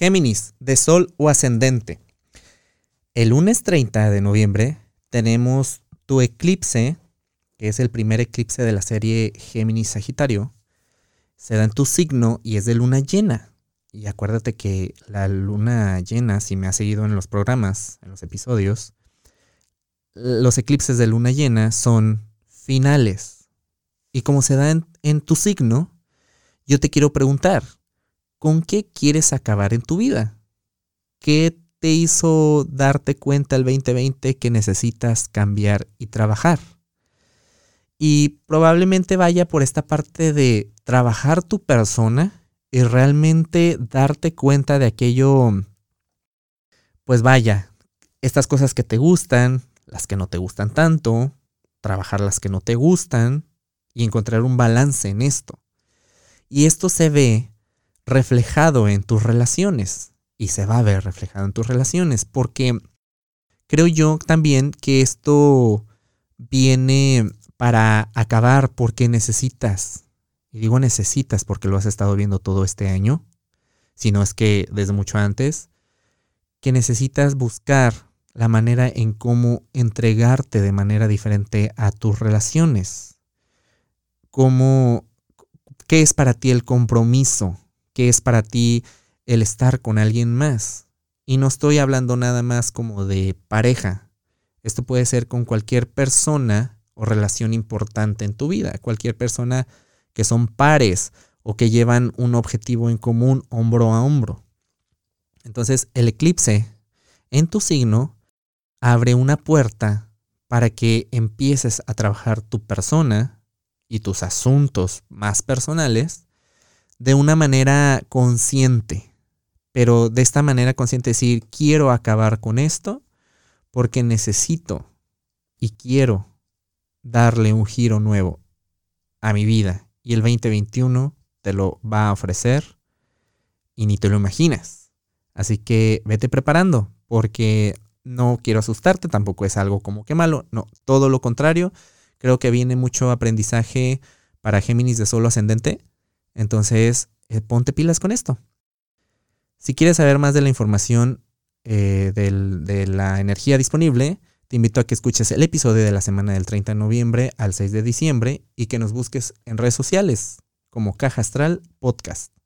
Géminis, de Sol o ascendente. El lunes 30 de noviembre tenemos tu eclipse, que es el primer eclipse de la serie Géminis Sagitario. Se da en tu signo y es de luna llena. Y acuérdate que la luna llena, si me has seguido en los programas, en los episodios, los eclipses de luna llena son finales. Y como se da en, en tu signo, yo te quiero preguntar, ¿con qué quieres acabar en tu vida? ¿Qué te hizo darte cuenta el 2020 que necesitas cambiar y trabajar? Y probablemente vaya por esta parte de trabajar tu persona y realmente darte cuenta de aquello, pues vaya, estas cosas que te gustan, las que no te gustan tanto, trabajar las que no te gustan y encontrar un balance en esto. Y esto se ve reflejado en tus relaciones y se va a ver reflejado en tus relaciones porque creo yo también que esto viene para acabar porque necesitas, y digo necesitas porque lo has estado viendo todo este año, si no es que desde mucho antes, que necesitas buscar la manera en cómo entregarte de manera diferente a tus relaciones. Cómo ¿Qué es para ti el compromiso? ¿Qué es para ti el estar con alguien más? Y no estoy hablando nada más como de pareja. Esto puede ser con cualquier persona o relación importante en tu vida, cualquier persona que son pares o que llevan un objetivo en común hombro a hombro. Entonces, el eclipse en tu signo abre una puerta para que empieces a trabajar tu persona, y tus asuntos más personales de una manera consciente. Pero de esta manera consciente decir, quiero acabar con esto porque necesito y quiero darle un giro nuevo a mi vida. Y el 2021 te lo va a ofrecer y ni te lo imaginas. Así que vete preparando porque no quiero asustarte, tampoco es algo como que malo, no, todo lo contrario Creo que viene mucho aprendizaje para Géminis de solo ascendente. Entonces, eh, ponte pilas con esto. Si quieres saber más de la información eh, de la energía disponible, te invito a que escuches el episodio de la semana del 30 de noviembre al 6 de diciembre y que nos busques en redes sociales como Caja Astral Podcast.